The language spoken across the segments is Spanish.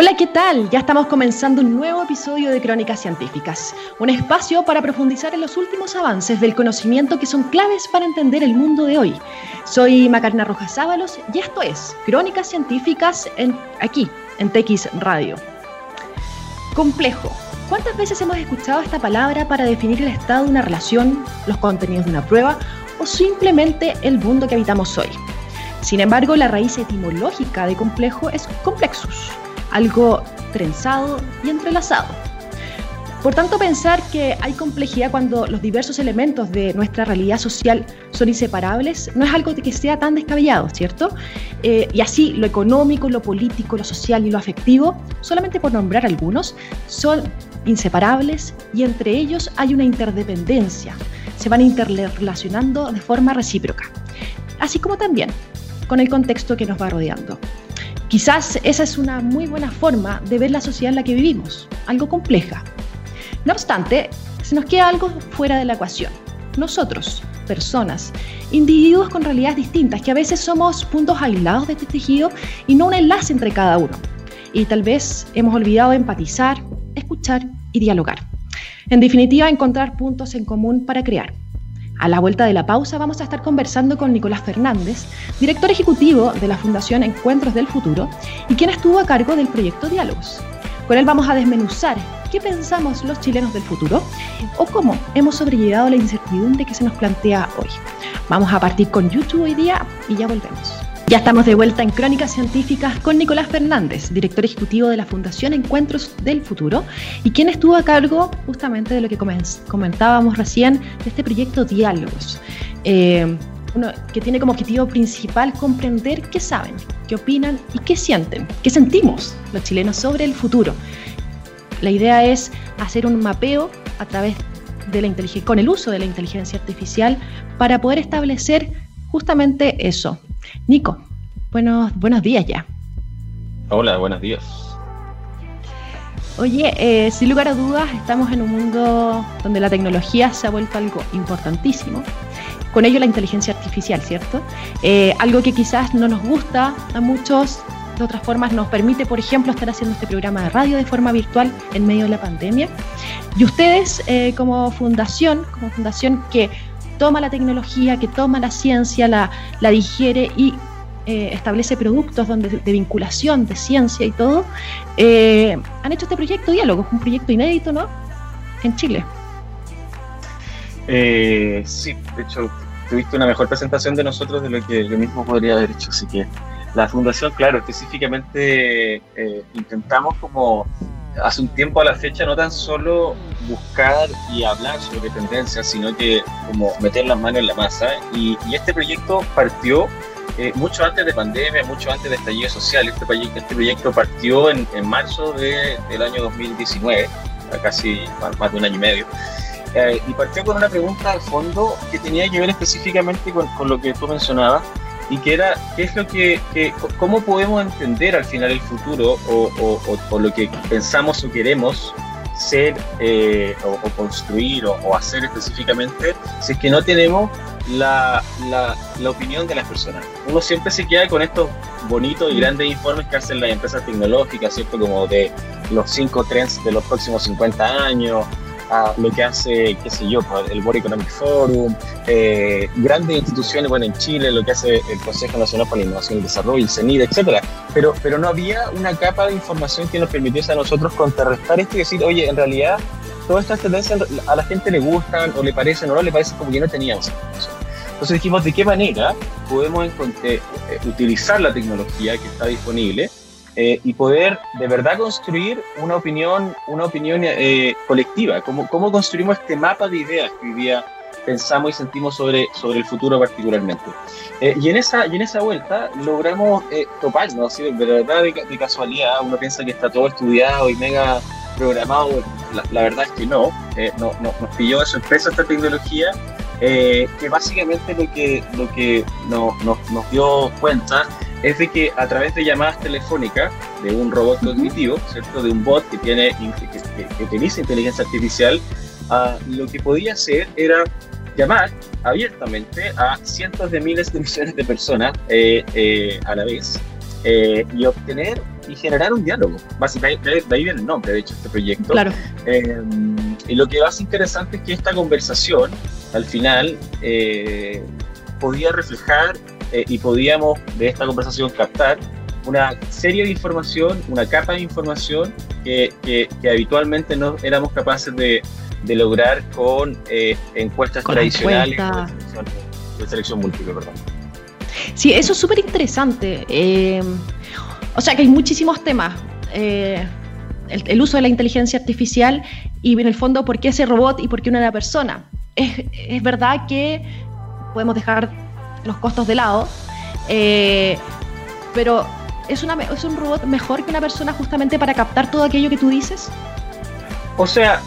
Hola, ¿qué tal? Ya estamos comenzando un nuevo episodio de Crónicas Científicas, un espacio para profundizar en los últimos avances del conocimiento que son claves para entender el mundo de hoy. Soy Macarena Rojas Ábalos y esto es Crónicas Científicas en, aquí, en TX Radio. Complejo. ¿Cuántas veces hemos escuchado esta palabra para definir el estado de una relación, los contenidos de una prueba o simplemente el mundo que habitamos hoy? Sin embargo, la raíz etimológica de complejo es complexus, algo trenzado y entrelazado. Por tanto, pensar que hay complejidad cuando los diversos elementos de nuestra realidad social son inseparables no es algo que sea tan descabellado, ¿cierto? Eh, y así, lo económico, lo político, lo social y lo afectivo, solamente por nombrar algunos, son inseparables y entre ellos hay una interdependencia. Se van interrelacionando de forma recíproca. Así como también con el contexto que nos va rodeando. Quizás esa es una muy buena forma de ver la sociedad en la que vivimos, algo compleja. No obstante, se nos queda algo fuera de la ecuación. Nosotros, personas, individuos con realidades distintas, que a veces somos puntos aislados de este tejido y no un enlace entre cada uno. Y tal vez hemos olvidado empatizar, escuchar y dialogar. En definitiva, encontrar puntos en común para crear. A la vuelta de la pausa vamos a estar conversando con Nicolás Fernández, director ejecutivo de la Fundación Encuentros del Futuro y quien estuvo a cargo del proyecto Diálogos. Con él vamos a desmenuzar qué pensamos los chilenos del futuro o cómo hemos sobrellevado la incertidumbre que se nos plantea hoy. Vamos a partir con YouTube hoy día y ya volvemos. Ya estamos de vuelta en Crónicas Científicas con Nicolás Fernández, director ejecutivo de la Fundación Encuentros del Futuro, y quien estuvo a cargo justamente de lo que comentábamos recién, de este proyecto Diálogos, eh, que tiene como objetivo principal comprender qué saben, qué opinan y qué sienten, qué sentimos los chilenos sobre el futuro. La idea es hacer un mapeo a través de la con el uso de la inteligencia artificial para poder establecer justamente eso, Nico, buenos, buenos días ya. Hola, buenos días. Oye, eh, sin lugar a dudas, estamos en un mundo donde la tecnología se ha vuelto algo importantísimo. Con ello la inteligencia artificial, ¿cierto? Eh, algo que quizás no nos gusta a muchos, de otras formas nos permite, por ejemplo, estar haciendo este programa de radio de forma virtual en medio de la pandemia. Y ustedes, eh, como fundación, como fundación que toma la tecnología, que toma la ciencia, la, la digiere y eh, establece productos donde, de vinculación de ciencia y todo, eh, han hecho este proyecto Diálogo, un proyecto inédito, ¿no? En Chile. Eh, sí, de hecho, tuviste una mejor presentación de nosotros de lo que yo mismo podría haber hecho, así que la fundación, claro, específicamente intentamos como hace un tiempo a la fecha no tan solo buscar y hablar sobre tendencias, sino que como meter las manos en la masa. Y, este proyecto partió eh, mucho antes de pandemia, mucho antes de estallido social. Este, proyecto, este proyecto partió en, marzo del año 2019, casi más de un año y medio. Eh, y partió con una pregunta al fondo que tenía que ver específicamente con, con lo que tú mencionabas, y que era qué es lo que, cómo podemos entender al final el futuro o, o, lo que pensamos o queremos ser eh, o, construir o, hacer específicamente si es que no tenemos la, la, la, opinión de las personas. Uno siempre se queda con estos bonitos y grandes informes que hacen las empresas tecnológicas, ¿cierto? Como de los cinco trends de los próximos 50 años, a lo que hace, qué sé yo, pues, el World Economic Forum, eh, grandes instituciones, bueno, en Chile, lo que hace el Consejo Nacional para la Innovación y Desarrollo, el CENID, etcétera. Pero, pero no había una capa de información que nos permitiese a nosotros contrarrestar esto y decir, oye, en realidad, todas estas tendencias a la gente le gustan o le parecen o no le parecen como que no teníamos Entonces dijimos, ¿de qué manera podemos eh, utilizar la tecnología que está disponible eh, y poder de verdad construir una opinión, una opinión eh, colectiva, cómo, cómo construimos este mapa de ideas que hoy día pensamos y sentimos sobre, sobre el futuro particularmente. Eh, y, en esa, y en esa vuelta logramos toparnos, ¿sí? de verdad de, casualidad, uno piensa que está todo estudiado y mega programado, la, verdad es que no, no, no, nos pilló de sorpresa esta tecnología, que básicamente lo que, lo que no, nos dio cuenta es de que a través de llamadas telefónicas de un robot cognitivo, ¿cierto? de un bot que, tiene, que, utiliza inteligencia artificial, uh, lo que podía hacer era llamar abiertamente a cientos de miles de millones de personas eh, eh, a la vez eh, y obtener y generar un diálogo. Básicamente, de ahí viene el nombre, de hecho, este proyecto. Claro. Eh, y lo que más interesante es que esta conversación, al final, eh, podía reflejar y podíamos de esta conversación captar una serie de información, una capa de información que, que, habitualmente no éramos capaces de, de lograr con encuestas tradicionales de selección múltiple, perdón. Sí, eso es súper interesante. Eh, o sea que hay muchísimos temas. Eh, el, uso de la inteligencia artificial y en el fondo por qué ese robot y por qué una persona. Es, verdad que podemos dejar los costos de lado, eh, pero ¿es, una, ¿es un robot mejor que una persona justamente para captar todo aquello que tú dices? O sea,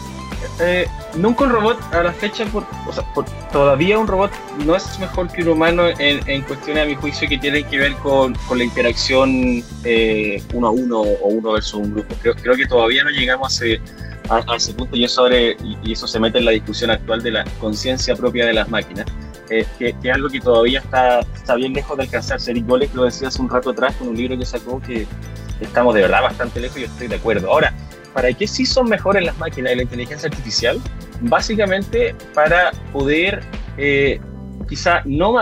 eh, nunca un robot a la fecha, por, o sea, todavía un robot no es mejor que un humano en, cuestiones, a mi juicio, que tienen que ver con, la interacción eh, uno a uno o uno versus un grupo. Creo, creo que todavía no llegamos a ese, a, ese punto y eso, y, eso se mete en la discusión actual de la conciencia propia de las máquinas. Eh, que, es algo que todavía está, está bien lejos de alcanzarse. Eric Goles lo decía hace un rato atrás con un libro que sacó que estamos de verdad bastante lejos y estoy de acuerdo. Ahora, ¿Para qué sí son mejores las máquinas y la inteligencia artificial? Básicamente para poder eh, quizá no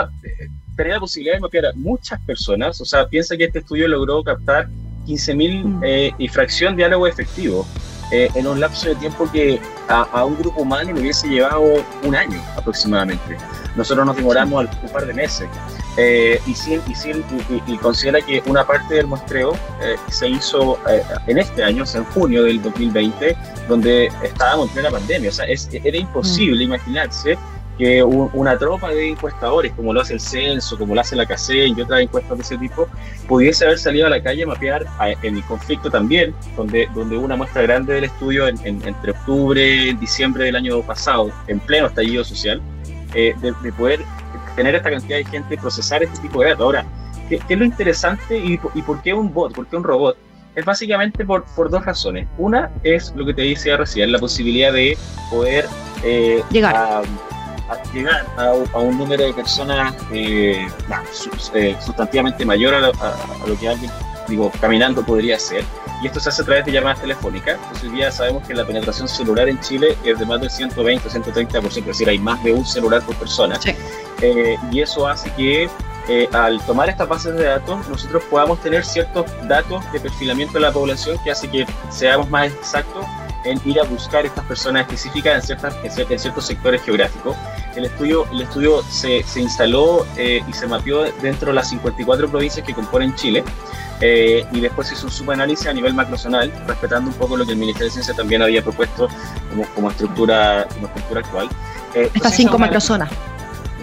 tener la posibilidad de mapear a muchas personas. O sea, piensa que este estudio logró captar 15.000 mm. eh, y fracción diálogo efectivo eh, en un lapso de tiempo que a, un grupo humano le hubiese llevado un año aproximadamente. Nosotros nos demoramos un par de meses. Eh, y, sí, y, y, considera que una parte del muestreo eh, se hizo eh, en este año, en junio del 2020, donde estábamos en plena pandemia. O sea, es, era imposible mm. imaginarse que una tropa de encuestadores, como lo hace el Censo, como lo hace la CACE y otras encuestas de ese tipo, pudiese haber salido a la calle a mapear en el conflicto también, donde, donde una muestra grande del estudio entre octubre y diciembre del año pasado, en pleno estallido social, de, de, poder tener esta cantidad de gente y procesar este tipo de datos. Ahora, ¿qué, es lo interesante y, por qué un bot? ¿Por qué un robot? Es básicamente por, por dos razones. Una es lo que te decía recién, la posibilidad de poder eh, llegar. A, llegar a, un número de personas eh, eh, sustantivamente mayor a, lo que alguien, digo, caminando podría ser y esto se hace a través de llamadas telefónicas. Entonces hoy día sabemos que la penetración celular en Chile es de más del 120 o 130%, es decir, hay más de un celular por persona. Eh, y eso hace que eh, al tomar estas bases de datos nosotros podamos tener ciertos datos de perfilamiento de la población que hace que seamos más exactos en ir a buscar estas personas específicas en, ciertas, en, ciertos sectores geográficos. El estudio, el estudio se, se instaló eh, y se mapeó dentro de las 54 provincias que componen Chile. Eh, y después hizo un subanálisis a nivel macrozonal, respetando un poco lo que el Ministerio de Ciencia también había propuesto como, como, estructura, como estructura actual. Eh, Estas cinco macrozonas.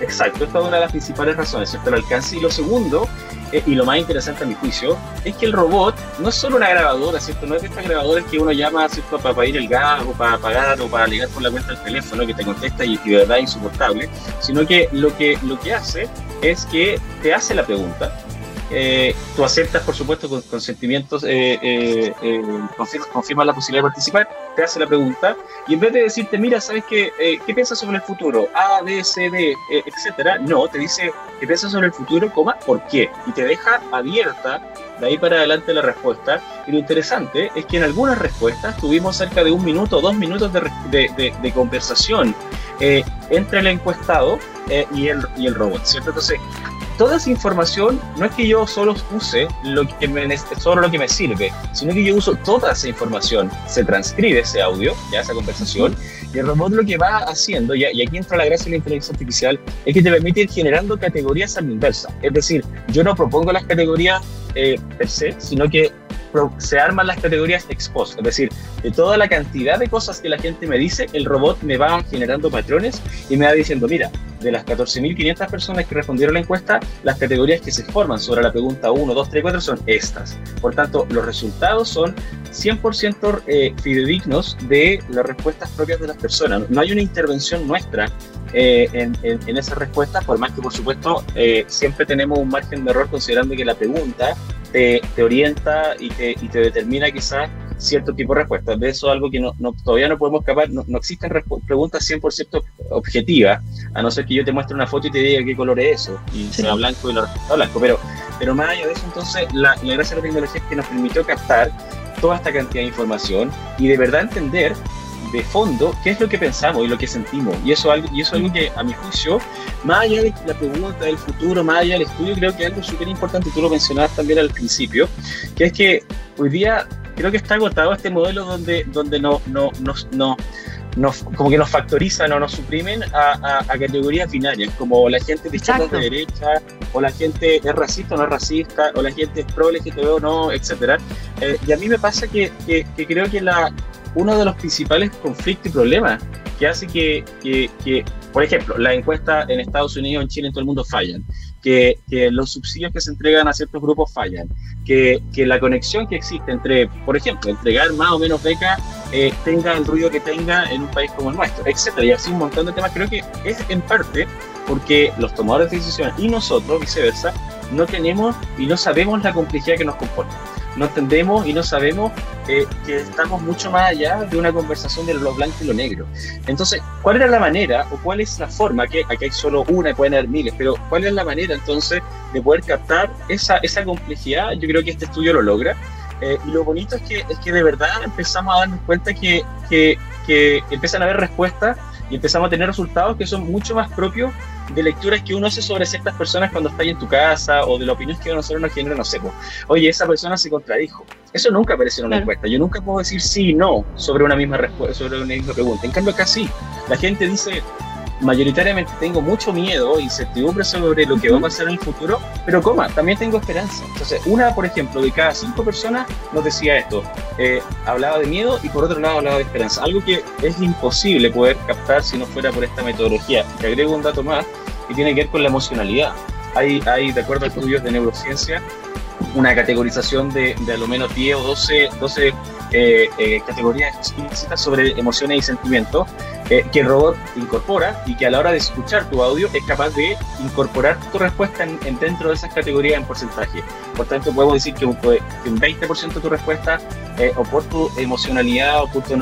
Exacto, esta es una de las principales razones, ¿cierto? El alcance. Y lo segundo, eh, y lo más interesante a mi juicio, es que el robot no es solo una grabadora, ¿cierto? No es de estas grabadoras que uno llama, ¿cierto? Para pedir el gas o para pagar o para ligar por la cuenta del teléfono que te contesta y, y de verdad es insoportable, sino que lo, que lo que hace es que te hace la pregunta, eh, tú aceptas, por supuesto, con consentimientos, eh, eh, eh confirmas, la posibilidad de participar, te hace la pregunta, y en vez de decirte, mira, ¿sabes qué? ¿Qué piensas sobre el futuro? A, B, C, D, etcétera. No, te dice, ¿qué piensas sobre el futuro? Coma, ¿por qué? Y te deja abierta de ahí para adelante la respuesta. Y lo interesante es que en algunas respuestas tuvimos cerca de un minuto, dos minutos de, de, de, conversación entre el encuestado y, el, y el robot, ¿cierto? Entonces, toda esa información no es que yo solo use lo que me, solo lo que me sirve, sino que yo uso toda esa información. Se transcribe ese audio, ya esa conversación, y el robot lo que va haciendo, y, aquí entra la gracia de la inteligencia artificial, es que te permite ir generando categorías a la inversa. Es decir, yo no propongo las categorías eh, per se, sino que se arman las categorías ex post, es decir, de toda la cantidad de cosas que la gente me dice, el robot me va generando patrones y me va diciendo, mira, de las 14.500 personas que respondieron la encuesta, las categorías que se forman sobre la pregunta 1, 2, 3, 4 son estas. Por tanto, los resultados son 100% eh, fidedignos de las respuestas propias de las personas. No hay una intervención nuestra eh, en, en, esas respuestas, por más que, por supuesto, eh, siempre tenemos un margen de error considerando que la pregunta te, orienta y te, y te determina quizás cierto tipo de respuestas. De eso es algo que no, todavía no podemos escapar. No, existen preguntas 100% objetivas, a no ser que yo te muestre una foto y te diga qué color es eso, y sea blanco y la respuesta blanco. Pero, Pero más allá de eso, entonces, la, la gracia de la tecnología es que nos permitió captar toda esta cantidad de información y de verdad entender de fondo qué es lo que pensamos y lo que sentimos. Y eso, algo, y eso es algo que, a mi juicio, más allá de la pregunta del futuro, más allá del estudio, creo que es algo súper importante, tú lo mencionabas también al principio, que es que hoy día creo que está agotado este modelo donde, donde no, no, no, no nos, como que nos factorizan o nos suprimen a, categorías binarias, como la gente de izquierda de derecha, o la gente es racista o no es racista, o la gente es pro LGTB o no, etcétera. Eh, y a mí me pasa que, que, que creo que la, uno de los principales conflictos y problemas que hace que, que, por ejemplo, la encuesta en Estados Unidos, en Chile, en todo el mundo fallan, que, que los subsidios que se entregan a ciertos grupos fallan, que, que, la conexión que existe entre, por ejemplo, entregar más o menos becas eh, tenga el ruido que tenga en un país como el nuestro, etcétera, y así un montón de temas. Creo que es en parte porque los tomadores de decisiones y nosotros, viceversa, no tenemos y no sabemos la complejidad que nos compone no entendemos y no sabemos eh, que estamos mucho más allá de una conversación de lo blanco y lo negro. Entonces, ¿cuál era la manera o cuál es la forma? Que aquí hay solo una, pueden haber miles, pero ¿cuál es la manera entonces de poder captar esa, esa complejidad? Yo creo que este estudio lo logra. Eh, y lo bonito es que, es que de verdad empezamos a darnos cuenta que, que, que empiezan a haber respuestas y empezamos a tener resultados que son mucho más propios de lecturas que uno hace sobre ciertas personas cuando está ahí en tu casa o de la opinión que nosotros nos genera, no sé, oye, esa persona se contradijo. Eso nunca aparece en una encuesta. Yo nunca puedo decir sí y no sobre una misma respuesta, sobre una misma pregunta. En cambio, acá sí. La gente dice, mayoritariamente tengo mucho miedo, y incertidumbre sobre lo que va a pasar en el futuro, pero coma, también tengo esperanza. Entonces, una, por ejemplo, de cada cinco personas nos decía esto, eh, hablaba de miedo y por otro lado hablaba de esperanza, algo que es imposible poder captar si no fuera por esta metodología. Te agrego un dato más que tiene que ver con la emocionalidad. Hay, hay de acuerdo a estudios de neurociencia, una categorización de, de a lo menos 10 o 12, 12 eh, eh, categorías explícitas sobre emociones y sentimientos eh, que el robot incorpora y que a la hora de escuchar tu audio es capaz de incorporar tu respuesta en, dentro de esas categorías en porcentaje. Por tanto, podemos decir que un, que un 20% de tu respuesta o por tu emocionalidad o por tu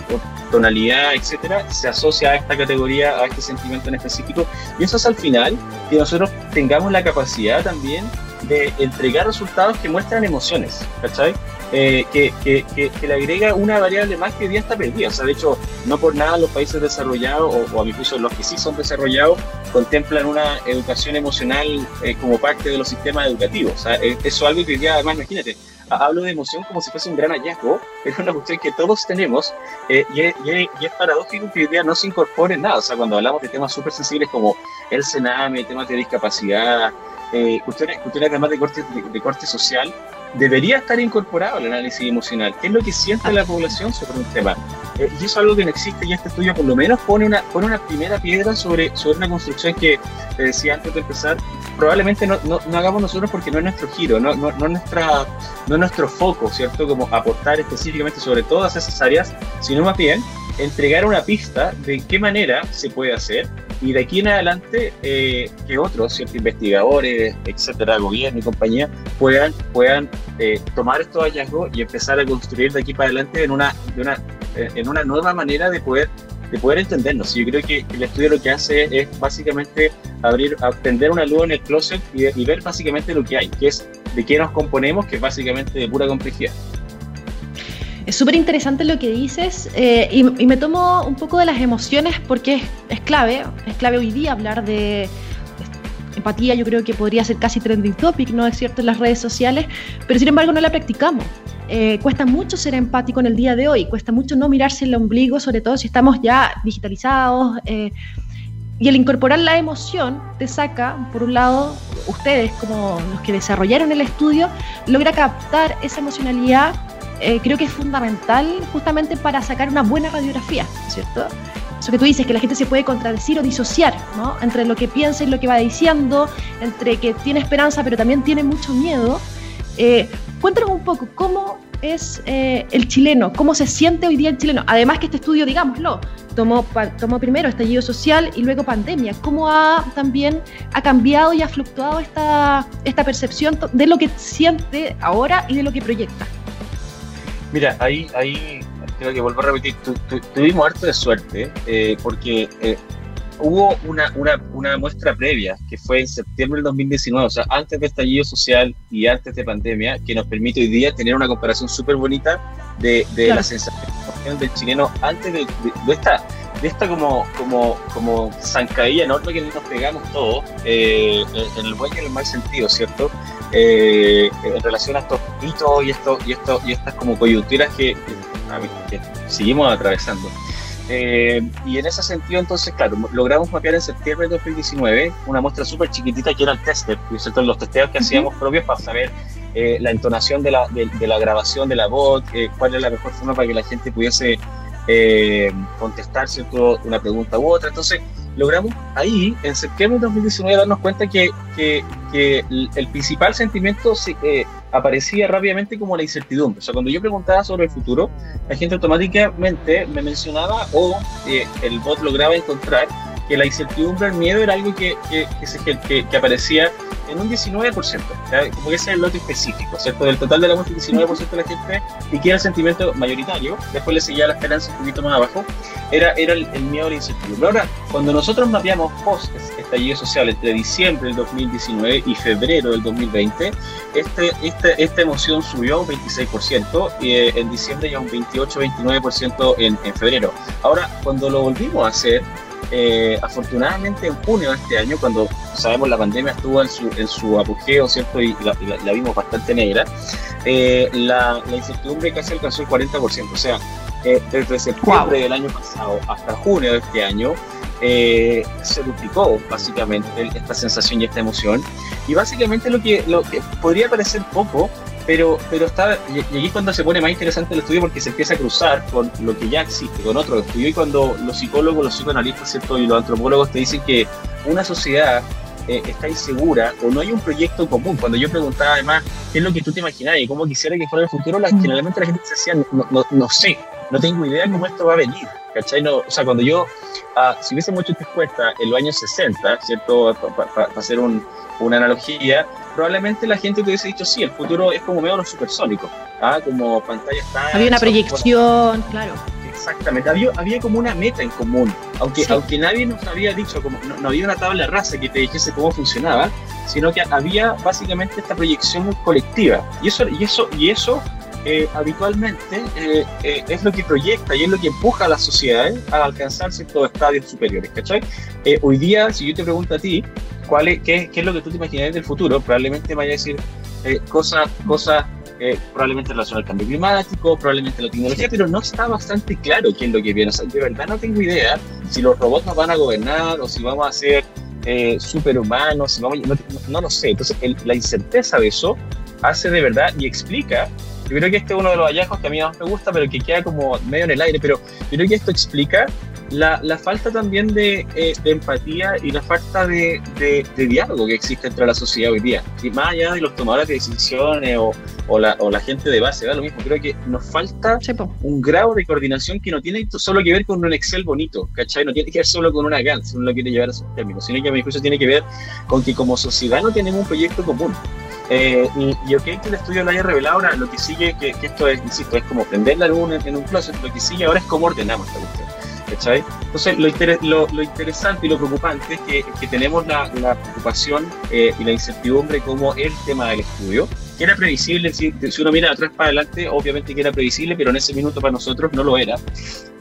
tonalidad, etcétera, se asocia a esta categoría, a este sentimiento en específico. Y eso es al final que nosotros tengamos la capacidad también de entregar resultados que muestran emociones, ¿cachai? Eh, que, que, que, le agrega una variable más que hoy día está perdida. O sea, de hecho, no por nada los países desarrollados, o, a mi juicio los que sí son desarrollados, contemplan una educación emocional eh, como parte de los sistemas educativos. O sea, eso es algo que hoy día, además, imagínate, hablo de emoción como si fuese un gran hallazgo, es una cuestión que todos tenemos eh, y, es, y, es, paradójico que hoy día no se incorpore en nada. O sea, cuando hablamos de temas súper sensibles como el cename, temas de discapacidad, eh, cuestiones, cuestiones además de corte, de, corte social, debería estar incorporado al análisis emocional. ¿Qué es lo que siente la población sobre un tema? Eh, y eso es algo que no existe y este estudio por lo menos pone una, pone una primera piedra sobre, sobre una construcción que, te decía antes de empezar, probablemente no, no, no, hagamos nosotros porque no es nuestro giro, no, no, no, nuestra, no nuestro foco, ¿cierto? Como aportar específicamente sobre todas esas áreas, sino más bien entregar una pista de qué manera se puede hacer y de aquí en adelante eh, que otros, ciertos investigadores, etcétera, gobierno y compañía, puedan, puedan eh, tomar estos hallazgos y empezar a construir de aquí para adelante en una, una, eh, en una nueva manera de poder de poder entendernos. Yo creo que el estudio lo que hace es básicamente abrir, aprender una luz en el closet y, y ver básicamente lo que hay, que es de qué nos componemos, que es básicamente de pura complejidad. Es súper interesante lo que dices eh, y, me tomo un poco de las emociones porque es, clave, es clave hoy día hablar de empatía, yo creo que podría ser casi trending topic, ¿no es cierto?, en las redes sociales, pero sin embargo no la practicamos. Eh, cuesta mucho ser empático en el día de hoy, cuesta mucho no mirarse el ombligo, sobre todo si estamos ya digitalizados. Eh, y el incorporar la emoción te saca, por un lado, ustedes como los que desarrollaron el estudio, logra captar esa emocionalidad eh, creo que es fundamental justamente para sacar una buena radiografía, ¿cierto? Eso que tú dices, que la gente se puede contradecir o disociar, ¿no? Entre lo que piensa y lo que va diciendo, entre que tiene esperanza pero también tiene mucho miedo. Eh, cuéntanos un poco cómo es eh, el chileno, cómo se siente hoy día el chileno. Además que este estudio, digámoslo, tomó, tomó primero estallido social y luego pandemia. ¿Cómo ha también ha cambiado y ha fluctuado esta, esta percepción de lo que siente ahora y de lo que proyecta? Mira, ahí, ahí creo que vuelvo a repetir, tuvimos harto de suerte, eh, porque eh, hubo una, una, una, muestra previa que fue en septiembre del 2019, o sea, antes de estallido social y antes de pandemia, que nos permite hoy día tener una comparación súper bonita de, de la sensación del chileno antes de, de, esta de esta como como como zancadilla enorme que nos pegamos todos eh, en el buen y en el mal sentido cierto eh, en relación a estos hitos y esto y esto y estas como coyunturas que, que seguimos atravesando. Eh, y en ese sentido, entonces, claro, logramos mapear en septiembre de 2019 una muestra súper chiquitita que era el tester, los testeos que hacíamos propios para saber eh, la entonación de la, de, la, grabación de la voz, eh, cuál es la mejor forma para que la gente pudiese contestar ¿cierto? una pregunta u otra. Entonces, logramos ahí, en septiembre de 2019, darnos cuenta que, que, que el, principal sentimiento se, aparecía rápidamente como la incertidumbre. O sea, cuando yo preguntaba sobre el futuro, la gente automáticamente me mencionaba o eh, el bot lograba encontrar que la incertidumbre, el miedo era algo que, que, que, que aparecía en un 19%, como que ese es el lote específico, ¿cierto? Del total de la muestra, 19% de la gente, y que era el sentimiento mayoritario, después le seguía la esperanza un poquito más abajo, era, era el, miedo a la incertidumbre. Ahora, cuando nosotros mapeamos post estallido social entre diciembre del 2019 y febrero del 2020, este, este, esta emoción subió un 26%, y eh, en diciembre ya un 28-29% en, en febrero. Ahora, cuando lo volvimos a hacer, eh, afortunadamente en junio de este año, cuando sabemos la pandemia estuvo en su, en su apogeo, ¿cierto? Y la, vimos bastante negra, eh, la, incertidumbre casi alcanzó el 40%. O sea, eh, desde septiembre del año pasado hasta junio de este año, se duplicó básicamente esta sensación y esta emoción. Y básicamente lo que, lo que podría parecer poco, pero, pero está, y, aquí es cuando se pone más interesante el estudio porque se empieza a cruzar con lo que ya existe, con otro estudio, y cuando los psicólogos, los psicoanalistas ¿cierto? y los antropólogos te dicen que una sociedad eh, está insegura o no hay un proyecto común. Cuando yo preguntaba además qué es lo que tú te imaginas y cómo quisiera que fuera el futuro, la, mm. generalmente la gente se decía, no, no, no, sé, no tengo idea cómo esto va a venir. ¿cachai? No, o sea, cuando yo, uh, si hubiese mucho respuesta en los años 60, ¿cierto? Para hacer un, una analogía, probablemente la gente te hubiese dicho, sí, el futuro es como medio los supersónicos, ¿ah? como pantalla está... Había una proyección, claro. Exactamente, había, había como una meta en común, aunque, aunque nadie nos había dicho, como no, había una tabla raza que te dijese cómo funcionaba, sino que había básicamente esta proyección colectiva. Y eso, y eso, y eso eh, habitualmente eh, eh, es lo que proyecta y es lo que empuja a las sociedades a alcanzar ciertos estadios superiores. ¿cachai? hoy día, si yo te pregunto a ti, ¿cuál es, qué, qué, es lo que tú te imaginas del futuro? Probablemente me vaya a decir cosas, cosas probablemente relacionadas al cambio climático, probablemente la tecnología, pero no está bastante claro qué es lo que viene. O sea, de verdad no tengo idea si los robots nos van a gobernar o si vamos a ser superhumanos, vamos, no, no, lo sé. Entonces, la incerteza de eso hace de verdad y explica yo creo que este es uno de los hallazgos que a mí más me gusta, pero que queda como medio en el aire. Pero yo creo que esto explica la, la falta también de, eh, de, empatía y la falta de, de, diálogo que existe entre la sociedad hoy día. Y más allá de los tomadores de decisiones o, o, la, o la gente de base, da lo mismo. Creo que nos falta un grado de coordinación que no tiene solo que ver con un Excel bonito, ¿cachai? No tiene que ver solo con una GAN, si uno lo quiere llevar a sus términos, sino que a mi juicio tiene que ver con que como sociedad no tenemos un proyecto común. Eh, y, y, ok que el estudio lo haya revelado, ahora lo que sigue, que, esto es, insisto, es como prender la luz en, un closet, lo que sigue ahora es cómo ordenamos esta cuestión. ¿cachai? Entonces, lo, lo, interesante y lo preocupante es que, que tenemos la, la preocupación eh, y la incertidumbre como el tema del estudio, que era previsible, si, si, uno mira atrás para adelante, obviamente que era previsible, pero en ese minuto para nosotros no lo era.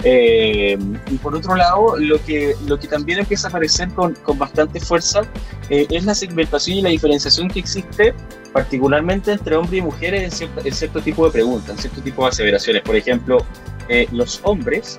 Eh, y por otro lado, lo que, lo que también empieza a aparecer con, con bastante fuerza eh, es la segmentación y la diferenciación que existe, particularmente entre hombres y mujeres en cierto, tipo de preguntas, en cierto tipo de aseveraciones. Por ejemplo, eh, los hombres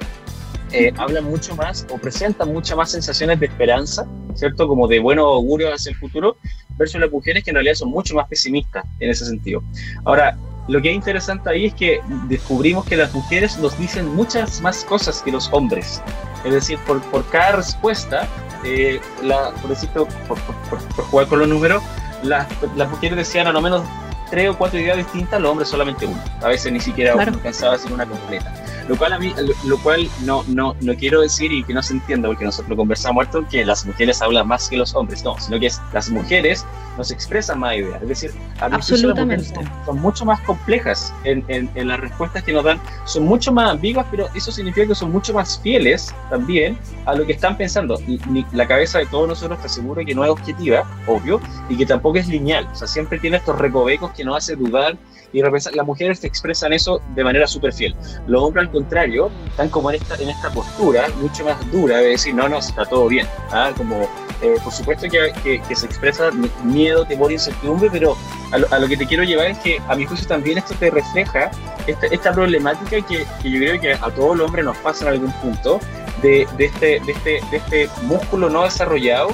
hablan mucho más o presentan muchas más sensaciones de esperanza, ¿cierto? Como de buen augurio hacia el futuro, versus las mujeres que en realidad son mucho más pesimistas en ese sentido. Ahora, lo que es interesante ahí es que descubrimos que las mujeres nos dicen muchas más cosas que los hombres. Es decir, por cada respuesta, eh, la, por, decirlo, por, por, jugar con los números, las, las mujeres decían a lo menos tres o cuatro ideas distintas, los hombres solamente una. A veces ni siquiera claro. alcanzaba a decir una completa. Lo cual a mí, lo, cual no, no, no quiero decir y que no se entienda, porque nosotros lo conversamos esto, que las mujeres hablan más que los hombres, no, sino que es, las mujeres nos expresan más ideas. Es decir, a Absolutamente. Son, mucho más complejas en, en, las respuestas que nos dan, son mucho más ambiguas, pero eso significa que son mucho más fieles también a lo que están pensando. Y, la cabeza de todos nosotros te aseguro que no es objetiva, obvio, y que tampoco es lineal. O sea, siempre tiene estos recovecos que nos hace dudar y las mujeres expresan eso de manera súper fiel. Los hombres, al contrario, están como en esta, en esta postura mucho más dura de decir, no, no, está todo bien. ¿ah? Como, eh, por supuesto que, se expresa miedo, temor, incertidumbre, pero a lo, que te quiero llevar es que a mi juicio también esto te refleja esta, esta problemática que, yo creo que a todo el hombre nos pasa en algún punto, de, este, de, este, de este músculo no desarrollado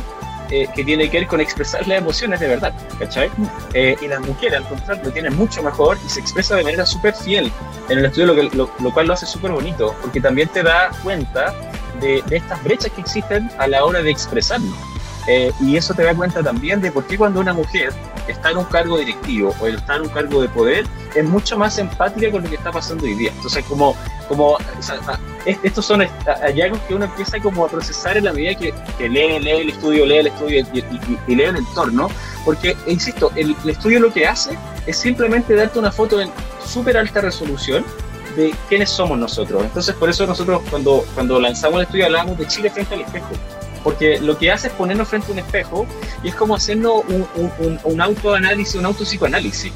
eh, que tiene que ver con expresar las emociones de verdad, ¿cachai? Eh, y las mujeres, al contrario, lo tienen mucho mejor y se expresa de manera súper fiel en el estudio, lo, lo, cual lo hace súper bonito, porque también te da cuenta de, de, estas brechas que existen a la hora de expresarnos. Eh, y eso te da cuenta también de por qué cuando una mujer está en un cargo directivo o está en un cargo de poder, es mucho más empática con lo que está pasando hoy día. Entonces, como, como estos son hallazgos que uno empieza como a procesar en la medida que, lee, lee el estudio, lee el estudio y, lee el entorno, porque, insisto, el, el, estudio lo que hace es simplemente darte una foto en súper alta resolución de quiénes somos nosotros. Entonces, por eso nosotros cuando, cuando lanzamos el estudio hablábamos de Chile frente al espejo porque lo que hace es ponernos frente a un espejo y es como hacernos un, un, un autoanálisis, un autopsicoanálisis.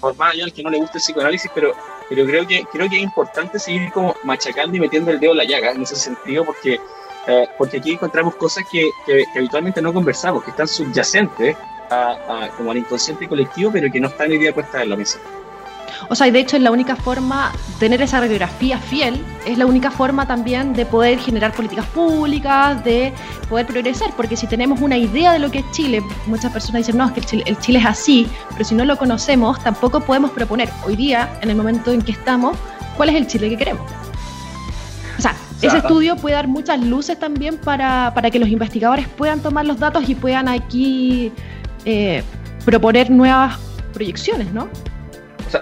Por más allá al que no le guste el psicoanálisis, pero, pero creo, que, creo que es importante seguir como machacando y metiendo el dedo en la llaga en ese sentido, porque, eh, porque aquí encontramos cosas que, que, habitualmente no conversamos, que están subyacentes a, como al inconsciente colectivo, pero que no están hoy día puestas en la mesa. O sea, y de hecho es la única forma, tener esa radiografía fiel, es la única forma también de poder generar políticas públicas, de poder progresar, porque si tenemos una idea de lo que es Chile, muchas personas dicen, no, es que el Chile, es así, pero si no lo conocemos, tampoco podemos proponer hoy día, en el momento en que estamos, cuál es el Chile que queremos. O sea, ese estudio puede dar muchas luces también para, para, que los investigadores puedan tomar los datos y puedan aquí eh, proponer nuevas proyecciones, ¿no?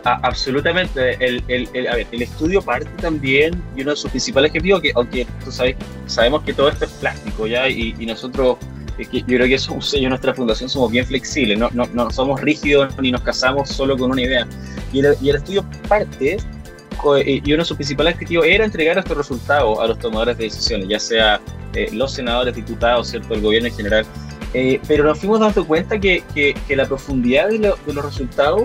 Absolutamente. El, el, a ver, el estudio parte también y uno de sus principales objetivos, que aunque tú sabes, sabemos que todo esto es plástico ya y, nosotros, yo creo que eso es un sello nuestra fundación, somos bien flexibles, no, no, no somos rígidos ni nos casamos solo con una idea. Y el, y el estudio parte y uno de sus principales objetivos era entregar estos resultados a los tomadores de decisiones, ya sea eh, los senadores, diputados, ¿cierto? el gobierno en general. Eh, pero nos fuimos dando cuenta que, que, que la profundidad de, de, los resultados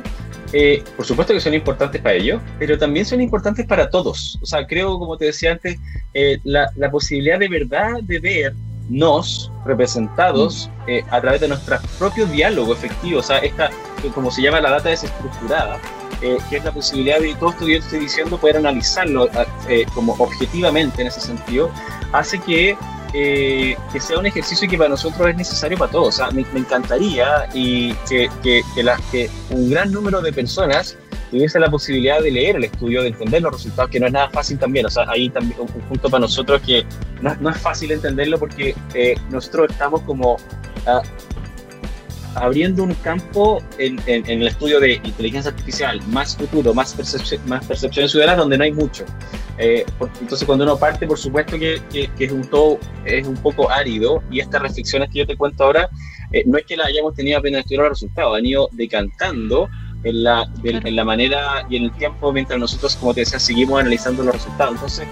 eh, por supuesto que son importantes para ellos, pero también son importantes para todos. O sea, creo, como te decía antes, eh, la, la, posibilidad de verdad de vernos representados mm. eh, a través de nuestro propio diálogo efectivo, o sea, esta, como se llama la data desestructurada, que es la posibilidad de todo esto que yo estoy diciendo poder analizarlo como objetivamente en ese sentido, hace que eh, que sea un ejercicio que para nosotros es necesario para todos. O sea, me, encantaría y que, que, que, un gran número de personas tuviese la posibilidad de leer el estudio, de entender los resultados, que no es nada fácil también. O sea, ahí también un punto para nosotros que no, es fácil entenderlo porque eh, nosotros estamos como ah, abriendo un campo en, en, el estudio de inteligencia artificial, más futuro, más, percepción, más percepción ciudadana, donde no hay mucho. Eh, entonces, cuando uno parte, por supuesto que, que, es, un todo, es un poco árido y estas reflexiones que yo te cuento ahora, eh, no es que las hayamos tenido apenas estudiar los resultados, han ido decantando en la, en la manera y en el tiempo mientras nosotros, como te decía, seguimos analizando los resultados. Entonces,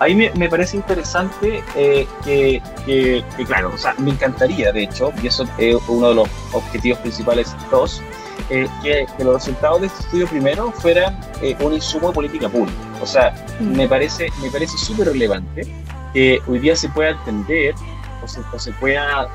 ahí me, me parece interesante eh, que, que, claro, o sea, me encantaría, de hecho, y eso es uno de los objetivos principales dos, eh, que, que, los resultados de este estudio primero fueran eh, un insumo de política pública. O sea, mm. me parece me parece súper relevante que hoy día se pueda entender o se, o se pueda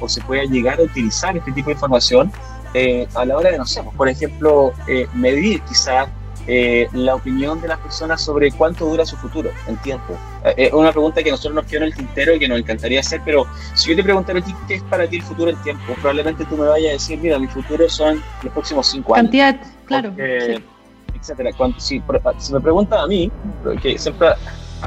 o se pueda llegar a utilizar este tipo de información eh, a la hora de, no sé, por ejemplo, eh, medir quizá eh, la opinión de las personas sobre cuánto dura su futuro en tiempo. Es una pregunta que nosotros nos quedó en el tintero y que nos encantaría hacer, pero si yo te preguntara a ti qué es para ti el futuro en tiempo, probablemente tú me vayas a decir, mira, mi futuro son los próximos cinco años. Cantidad, claro. Etcétera. si, si, me preguntan a mí, que siempre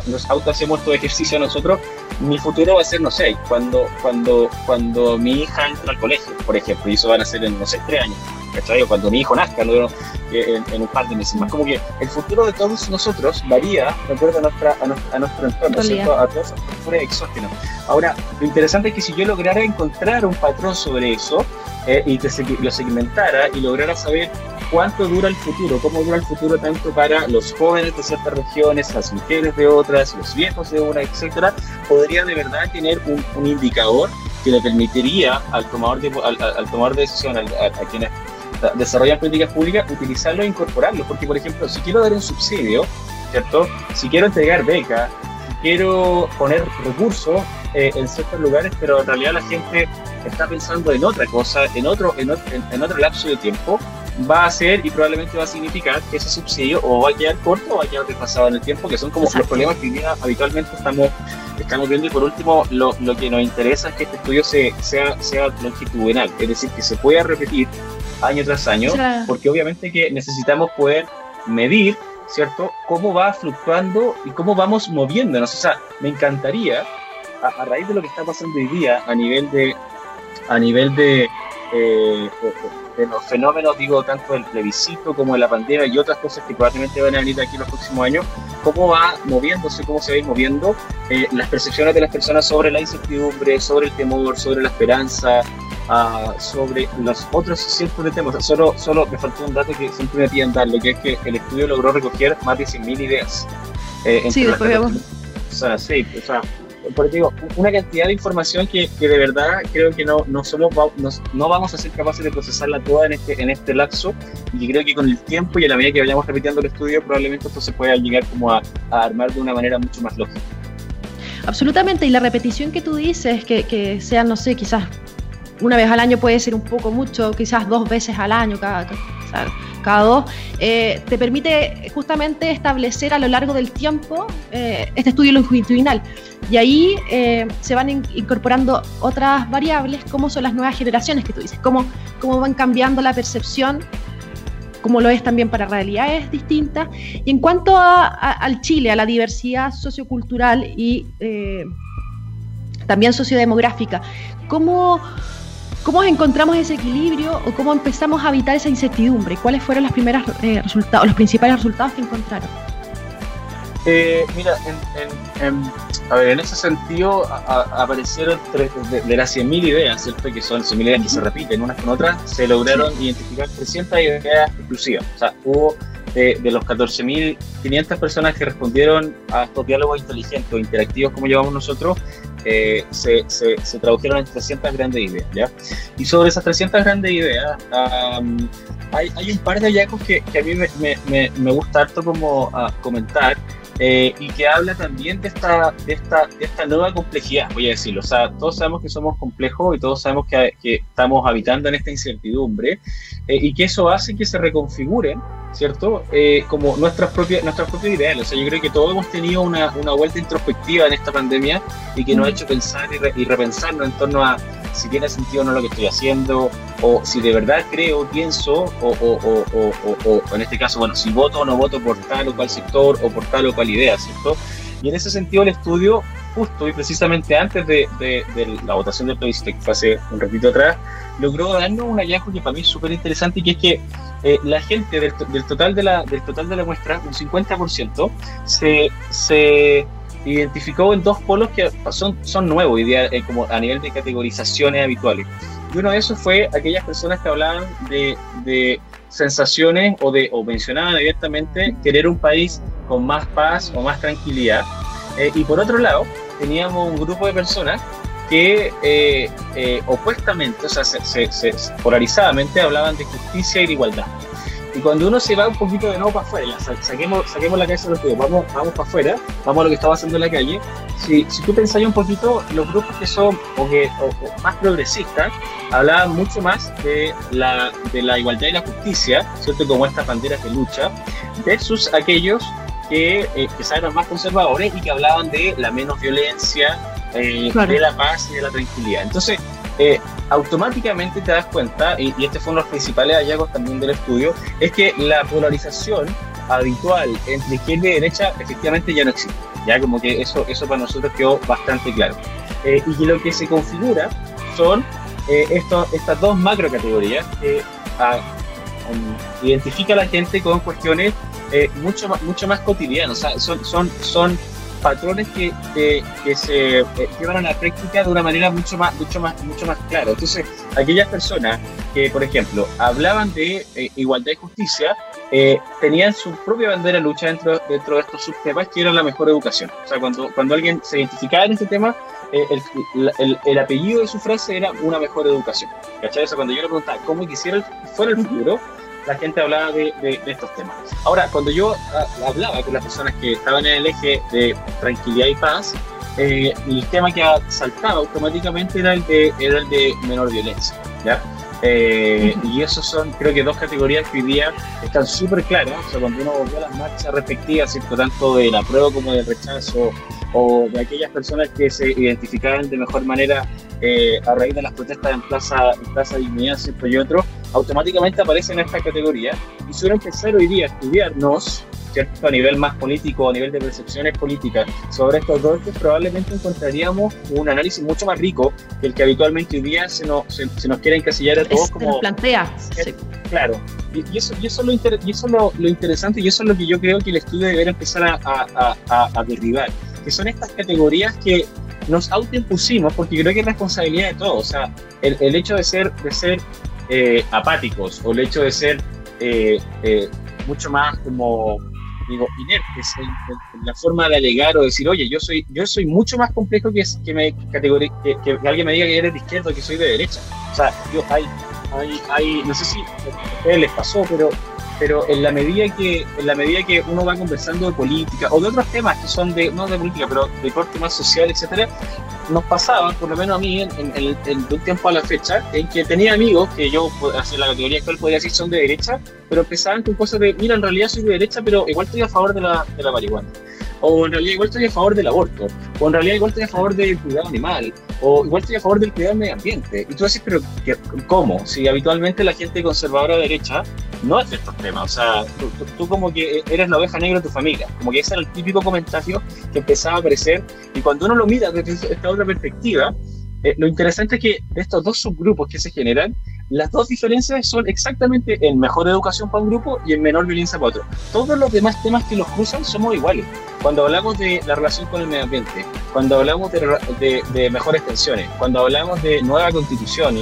nos auto hacemos todo ejercicio nosotros, mi futuro va a ser, no sé, cuando, cuando, cuando mi hija entra al colegio, por ejemplo, y eso van a ser en, no sé, tres años. ¿Cachai? O cuando mi hijo nazca, ¿no? en, en, un par de meses más. Como que el futuro de todos nosotros varía de acuerdo a, nuestra, a, nuestro entorno, ¿cierto? a todas esas factores exógenos. Ahora, lo interesante es que si yo lograra encontrar un patrón sobre eso eh, y que lo segmentara y lograra saber cuánto dura el futuro, cómo dura el futuro tanto para los jóvenes de ciertas regiones, las mujeres de otras, los viejos de una, etcétera, podría de verdad tener un, un indicador que le permitiría al tomador de, al, al tomar de decisión, a, quienes desarrollan políticas públicas, utilizarlo e incorporarlo. Porque, por ejemplo, si quiero dar un subsidio, ¿cierto? Si quiero entregar becas, si quiero poner recursos eh, en ciertos lugares, pero en realidad la gente está pensando en otra cosa, en otro, en, en otro lapso de tiempo, va a ser y probablemente va a significar que ese subsidio o va a quedar corto o va a quedar desfasado en el tiempo, que son como los problemas que habitualmente estamos, estamos viendo. Y por último, lo, lo, que nos interesa es que este estudio se, sea, sea longitudinal, es decir, que se pueda repetir año tras año, porque obviamente que necesitamos poder medir, ¿cierto?, cómo va fluctuando y cómo vamos moviéndonos. O sea, me encantaría, a, a raíz de lo que está pasando hoy día a nivel de, a nivel de eh, de los fenómenos, digo, tanto del plebiscito como de la pandemia y otras cosas que probablemente van a venir aquí en los próximos años, cómo va moviéndose, cómo se va a ir moviendo eh, las percepciones de las personas sobre la incertidumbre, sobre el temor, sobre la esperanza, uh, sobre los otros cientos de temas. Solo, solo me faltó un dato que siempre me piden darle, que es que el estudio logró recoger más de 100.000 ideas. Eh, sí, después vemos. O sea, sí, o sea, porque digo, una cantidad de información que, que de verdad creo que no, no, somos, no, no, vamos a ser capaces de procesarla toda en este, en este lapso y creo que con el tiempo y a la medida que vayamos repitiendo el estudio probablemente esto se pueda llegar como a, armar de una manera mucho más lógica. Absolutamente, y la repetición que tú dices, que, que sean, no sé, quizás una vez al año puede ser un poco mucho, quizás dos veces al año, cada, cada eh, te permite justamente establecer a lo largo del tiempo eh, este estudio longitudinal. Y ahí eh, se van incorporando otras variables, como son las nuevas generaciones que tú dices, cómo, cómo van cambiando la percepción, como lo es también para realidades distintas. Y en cuanto al Chile, a la diversidad sociocultural y también sociodemográfica, ¿cómo ¿Cómo encontramos ese equilibrio o cómo empezamos a evitar esa incertidumbre? ¿Cuáles fueron los primeros eh, resultados, los principales resultados que encontraron? Eh, mira, en, a ver, en ese sentido aparecieron de, las 100.000 ideas, ¿cierto? que son 100.000 ideas que se repiten unas con otras, se lograron identificar 300 ideas exclusivas. O sea, hubo de, de los 14.500 personas que respondieron a estos diálogos inteligentes o interactivos, como llamamos nosotros, eh, se, se, se, tradujeron en 300 grandes ideas. ¿ya? Y sobre esas 300 grandes ideas, hay, hay, un par de hallazgos que, que a mí me, me, me, gusta harto como uh, comentar. Eh, y que habla también de esta, de, esta, de esta nueva complejidad, voy a decirlo. O sea, todos sabemos que somos complejos y todos sabemos que, que estamos habitando en esta incertidumbre eh, y que eso hace que se reconfiguren ¿cierto? Eh, como nuestras propias, nuestras propias ideales. O sea, yo creo que todos hemos tenido una, una vuelta introspectiva en esta pandemia y que nos ha hecho pensar y, y, repensarnos en torno a si tiene sentido o no lo que estoy haciendo, o si de verdad creo, pienso, o, o, o, o, en este caso, bueno, si voto o no voto por tal o cual sector o por tal o cual idea, ¿cierto? Y en ese sentido el estudio, justo y precisamente antes de, de, de la votación del plebiscito, que fue hace un ratito atrás, logró darnos un hallazgo que para mí es súper interesante que es que eh, la gente del, del, total de la, del total de la muestra, un 50%, se, se identificó en dos polos que son, son nuevos eh, como a nivel de categorizaciones habituales. Y uno de esos fue aquellas personas que hablaban de, de sensaciones o, de, o mencionaban abiertamente querer un país con más paz o más tranquilidad. Eh, y por otro lado, teníamos un grupo de personas que eh, eh, opuestamente, o sea, se, se, polarizadamente hablaban de justicia y de igualdad. Y cuando uno se va un poquito de nuevo para afuera, saquemos, saquemos la cabeza de los vamos, vamos para afuera, vamos a lo que está pasando en la calle, si, si tú pensás un poquito, los grupos que son o que, o, o más progresistas hablaban mucho más de la, de la igualdad y la justicia, ¿cierto? Como estas banderas de lucha, versus aquellos que eh, quizás eran más conservadores y que hablaban de la menos violencia, eh, claro. de la paz y de la tranquilidad. Entonces, eh, automáticamente te das cuenta, y, y, este fue uno de los principales hallazgos también del estudio, es que la polarización habitual entre izquierda y derecha efectivamente ya no existe. Ya como que eso, eso para nosotros quedó bastante claro. Eh, y que lo que se configura son eh, estas dos macro categorías que, a, identifica a la gente con cuestiones eh, mucho, más, mucho más cotidianas. O sea, son, son, son patrones que, que, se eh, llevan a la práctica de una manera mucho más, mucho más, mucho más clara. Entonces, aquellas personas que, por ejemplo, hablaban de eh, igualdad y justicia, eh, tenían su propia bandera lucha dentro, dentro de estos subtemas que era la mejor educación. O sea, cuando, cuando alguien se identificaba en este tema, el, el, el, apellido de su frase era una mejor educación. ¿Cachai? O sea, cuando yo le preguntaba cómo quisiera fuera el futuro, la gente hablaba de, de, estos temas. Ahora, cuando yo ah, hablaba con las personas que estaban en el eje de tranquilidad y paz, eh, el tema que saltaba automáticamente era el de, era el de menor violencia. ¿ya? Eh, y esos son, creo que dos categorías que hoy día están súper claras. O sea, cuando uno volvió a las marchas respectivas, ¿cierto? tanto del apruebo como del rechazo, o de aquellas personas que se identificaban de mejor manera eh, a raíz de las protestas en Plaza, en Plaza Dignidad, ¿cierto? y otros, automáticamente aparecen en esta categoría. Y si uno empezar hoy día a estudiarnos, ¿cierto? a nivel más político, a nivel de percepciones políticas sobre estos dos, probablemente encontraríamos un análisis mucho más rico que el que habitualmente hoy día se nos, se, nos quiere encasillar a todos como... Nos plantea. Claro, y, eso, y eso, es, lo, y eso lo, lo, interesante y eso es lo que yo creo que el estudio debería empezar a, a, a, a derribar, que son estas categorías que nos autoimpusimos porque creo que es responsabilidad de todos. O sea, el, el hecho de ser, de ser eh, apáticos o el hecho de ser eh, eh, mucho más como digo inertes en, la forma de alegar o decir oye yo soy yo soy mucho más complejo que que me que, que, alguien me diga que eres de izquierda o que soy de derecha o sea yo hay hay, hay no sé si a ustedes les pasó pero pero en la medida que en la medida que uno va conversando de política o de otros temas que son de no de política pero de corte más social etcétera nos pasaba por lo menos a mí en, en, un tiempo a la fecha en que tenía amigos que yo hacia la categoría actual podría decir son de derecha pero empezaban con cosas de mira en realidad soy de derecha pero igual estoy a favor de la, de la marihuana o en realidad igual estoy a favor del aborto, o en realidad igual estoy a favor del cuidado animal, o igual estoy a favor del cuidado del medio ambiente. Y tú dices, pero ¿cómo? Si habitualmente la gente conservadora derecha no es de estos temas, o sea, tú, como que eres la oveja negra de tu familia, como que ese era el típico comentario que empezaba a aparecer, y cuando uno lo mira desde esta otra perspectiva, eh, lo interesante es que de estos dos subgrupos que se generan, las dos diferencias son exactamente en mejor educación para un grupo y en menor violencia para otro. Todos los demás temas que los cruzan somos iguales. Cuando hablamos de la relación con el medio ambiente, cuando hablamos de, de, mejores pensiones, cuando hablamos de nueva constitución,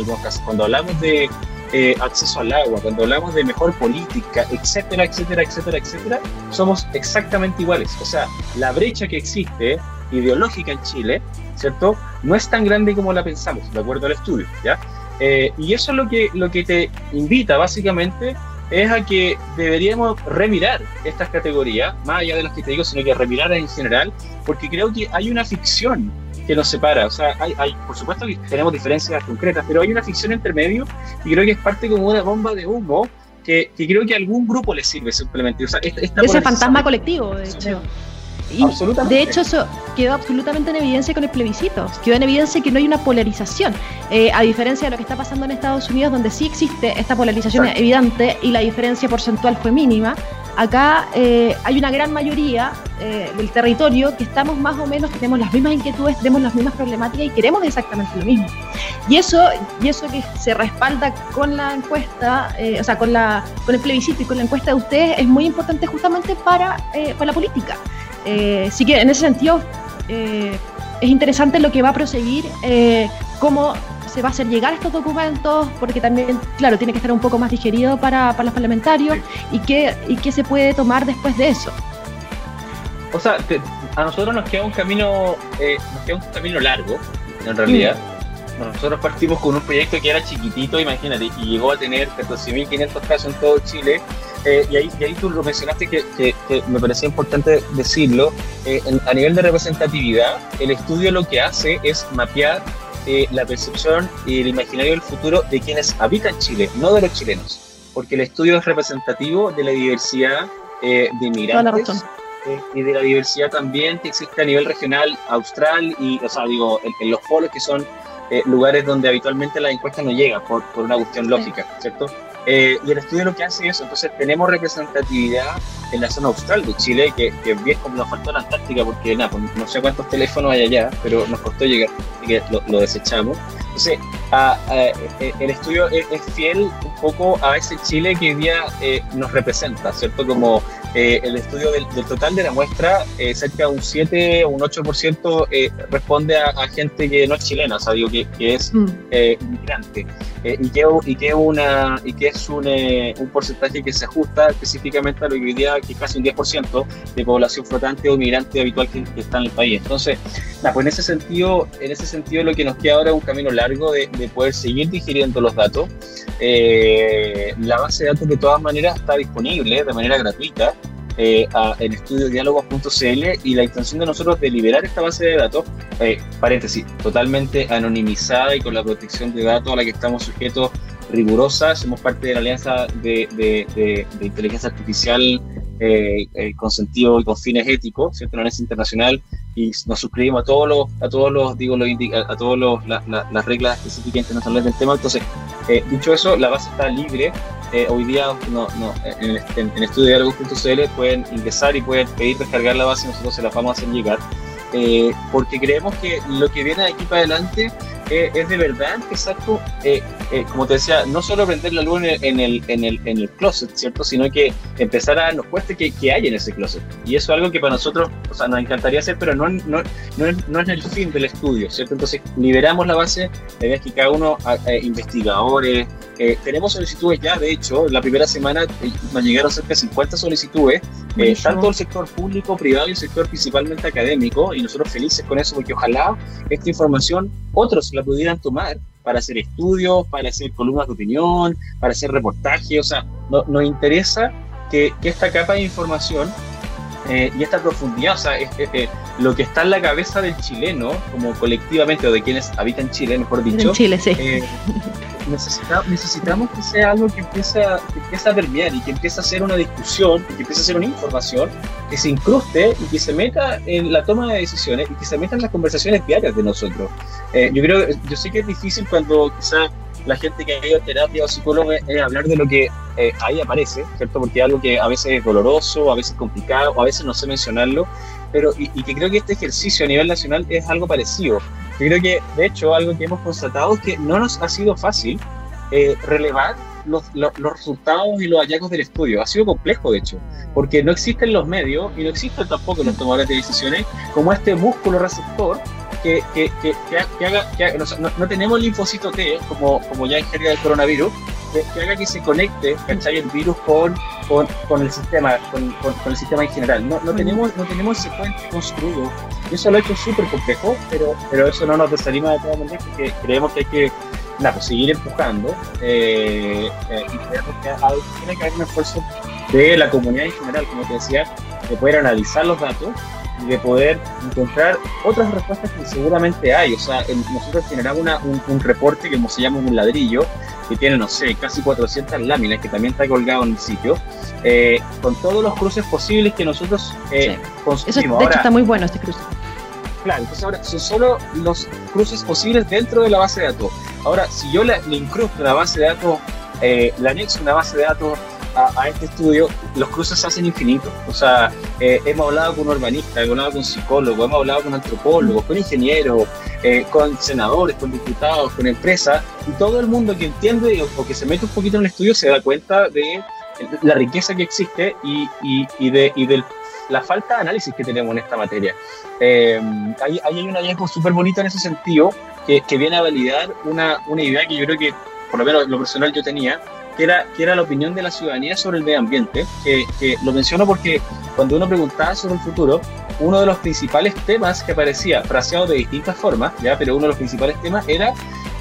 cuando hablamos de eh, acceso al agua, cuando hablamos de mejor política, etcétera, etcétera, etcétera, etcétera, somos exactamente iguales. O sea, la brecha que existe ideológica en Chile, ¿cierto? No es tan grande como la pensamos, de acuerdo al estudio, ¿ya? Eh, y eso es lo que, lo que te invita básicamente es a que deberíamos remirar estas categorías, más allá de las que te digo, sino que remirar en general, porque creo que hay una ficción que nos separa. O sea, hay, hay, por supuesto que tenemos diferencias concretas, pero hay una ficción entre medio y creo que es parte como una bomba de humo que, que creo que a algún grupo le sirve simplemente. O sea, ese fantasma colectivo, de hecho. Y de hecho eso quedó absolutamente en evidencia con el plebiscito. Quedó en evidencia que no hay una polarización. Eh, a diferencia de lo que está pasando en Estados Unidos, donde sí existe esta polarización evidente y la diferencia porcentual fue mínima, acá eh, hay una gran mayoría eh, del territorio que estamos más o menos, tenemos las mismas inquietudes, tenemos las mismas problemáticas y queremos exactamente lo mismo. Y eso, y eso que se respalda con la encuesta, o sea, con, la, con el plebiscito y con la encuesta de ustedes es muy importante justamente para, para la política. Eh, sí que en ese sentido eh, es interesante lo que va a proseguir, eh, cómo se va a hacer llegar estos documentos, porque también, claro, tiene que estar un poco más digerido para, para los parlamentarios y qué, y qué se puede tomar después de eso. O sea, a nosotros nos queda un camino, nos queda un camino largo, en realidad. Mm. Nosotros partimos con un proyecto que era chiquitito, imagínate, y llegó a tener 14.500 casos en todo Chile, eh, y, ahí, y, ahí, tú lo mencionaste que, que, me parecía importante decirlo, eh, a nivel de representatividad, el estudio lo que hace es mapear eh, la percepción y el imaginario del futuro de quienes habitan Chile, no de los chilenos, porque el estudio es representativo de la diversidad de inmigrantes y de la diversidad también que existe a nivel regional, austral y, o sea, digo, en, los polos que son lugares donde habitualmente la encuesta no llega por, por una cuestión lógica, ¿cierto? Eh, y el estudio lo que hace es, entonces tenemos representatividad en la zona austral de Chile, que, que bien como nos faltó la Antártica, porque nada, pues, no sé cuántos teléfonos hay allá, pero nos costó llegar, así que lo, desechamos. Entonces, eh, el estudio es, fiel un poco a ese Chile que hoy día eh, nos representa, ¿cierto? Como eh, el estudio del, total de la muestra, eh, cerca de un 7 o un 8% eh, responde a, gente que no es chilena, o sea, digo que, que es mm. Inmigrante, y, que, y, que una, y que es un, un, porcentaje que se ajusta específicamente a lo que hoy día, que es casi un 10% de población flotante o inmigrante habitual que, está en el país. Entonces, pues en ese sentido, en ese sentido lo que nos queda ahora es un camino largo de, de poder seguir digiriendo los datos. la base de datos de todas maneras está disponible de manera gratuita eh, en estudiodiálogos.cl y la intención de nosotros de liberar esta base de datos, eh, paréntesis, totalmente anonimizada y con la protección de datos a la que estamos sujetos rigurosa, somos parte de la Alianza de, de, Inteligencia Artificial eh, eh, con sentido y con fines éticos, ¿cierto? La Alianza Internacional y nos suscribimos a todos los, a todos los, digo, los a todos los, las reglas específicas internacionales del tema. Entonces, eh, dicho eso, la base está libre eh, hoy día no, no, en, en, en pueden ingresar y pueden pedir descargar la base y nosotros se la vamos a hacer llegar. Eh, porque creemos que lo que viene de aquí para adelante eh, es de verdad exacto, eh, como te decía, no solo prender la luz en el, en, el, en el closet, ¿cierto? Sino que empezar a darnos cuenta que, que, hay en ese closet. Y eso es algo que para nosotros, o sea, nos encantaría hacer, pero no, no, no, es, no es el fin del estudio, ¿cierto? Entonces, liberamos la base, la idea es que cada uno, investigadores, tenemos solicitudes ya, de hecho, la primera semana nos llegaron cerca de 50 solicitudes, tanto el sector público, privado y el sector principalmente académico, y nosotros felices con eso porque ojalá esta información otros la pudieran tomar para hacer estudios, para hacer columnas de opinión, para hacer reportajes, o sea, no, nos interesa que, que, esta capa de información eh, y esta profundidad, o sea, lo que está en la cabeza del chileno, como colectivamente, o de quienes habitan Chile, mejor dicho, en Chile, sí. Eh, necesitamos que sea algo que empiece, a, que a permear y que empiece a ser una discusión, que empiece a ser una información, que se incruste y que se meta en la toma de decisiones y que se meta en las conversaciones diarias de nosotros. Eh, yo creo, yo sé que es difícil cuando quizá la gente que ha ido a terapia o psicólogo es, hablar de lo que eh, ahí aparece, ¿cierto? Porque es algo que a veces es doloroso, a veces complicado, a veces no sé mencionarlo, pero y, y que creo que este ejercicio a nivel nacional es algo parecido. Yo creo que, de hecho, algo que hemos constatado es que no nos ha sido fácil eh, relevar los, los, resultados y los hallazgos del estudio. Ha sido complejo, de hecho, porque no existen los medios y no existen tampoco los tomadores de decisiones como este músculo receptor que, que, que, que haga, que no, no, tenemos linfocito T, como, como ya en jerga del coronavirus, que, haga que se conecte ¿cachai? el virus con, con, con el sistema, con, con, el sistema en general. No, no, tenemos, no tenemos ese puente construido. Y eso lo ha hecho súper complejo, pero, pero eso no nos desanima de todas maneras porque creemos que hay que pues, seguir empujando eh, eh, y creemos que hay, tiene que haber un esfuerzo de la comunidad en general, como te decía, de poder analizar los datos y de poder encontrar otras respuestas que seguramente hay. O sea, nosotros generamos una, un, un, reporte que se llama un ladrillo, que tiene, no sé, casi 400 láminas, que también está colgado en el sitio, eh, con todos los cruces posibles que nosotros eh, construimos. de hecho, está muy bueno este cruce. Claro, entonces ahora son solo los cruces posibles dentro de la base de datos. Ahora, si yo le, le incrusto la base de datos, eh, le anexo una base de datos a, este estudio, los cruces se hacen infinitos. O sea, eh, hemos hablado con urbanistas, hemos hablado con psicólogos, hemos hablado con antropólogos, con ingenieros, eh, con senadores, con diputados, con empresas, y todo el mundo que entiende o, que se mete un poquito en el estudio se da cuenta de la riqueza que existe y, y, y de, y de la falta de análisis que tenemos en esta materia. Eh, hay, un hallazgo súper bonito en ese sentido que, viene a validar una, idea que yo creo que, por lo menos lo personal yo tenía, que era, que era la opinión de la ciudadanía sobre el medio ambiente, que, que, lo menciono porque cuando uno preguntaba sobre el futuro, uno de los principales temas que aparecía, fraseado de distintas formas, ¿ya? pero uno de los principales temas era